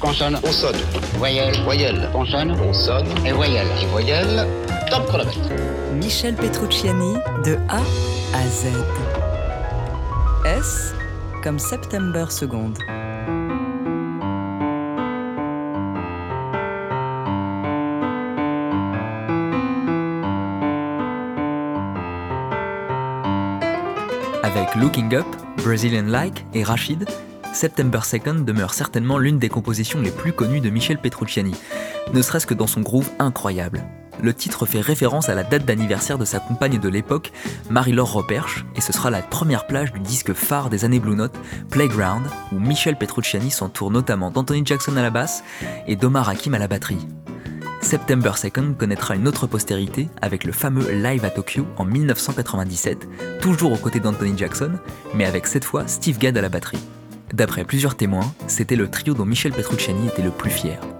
Consonne. On sonne. Voyelle. Voyelle. Consonne. On sonne. Et voyelle. Et voyelle. Top chronomètre. Michel Petrucciani de A à Z. S comme September Seconde. Avec Looking Up, Brazilian Like et Rachid, September 2nd demeure certainement l'une des compositions les plus connues de Michel Petrucciani, ne serait-ce que dans son groove incroyable. Le titre fait référence à la date d'anniversaire de sa compagne de l'époque, Marie-Laure Roperche, et ce sera la première plage du disque phare des années Blue Note, Playground, où Michel Petrucciani s'entoure notamment d'Anthony Jackson à la basse et d'Omar Hakim à la batterie. September 2nd connaîtra une autre postérité avec le fameux Live à Tokyo en 1997, toujours aux côtés d'Anthony Jackson, mais avec cette fois Steve Gadd à la batterie. D'après plusieurs témoins, c'était le trio dont Michel Petrucciani était le plus fier. «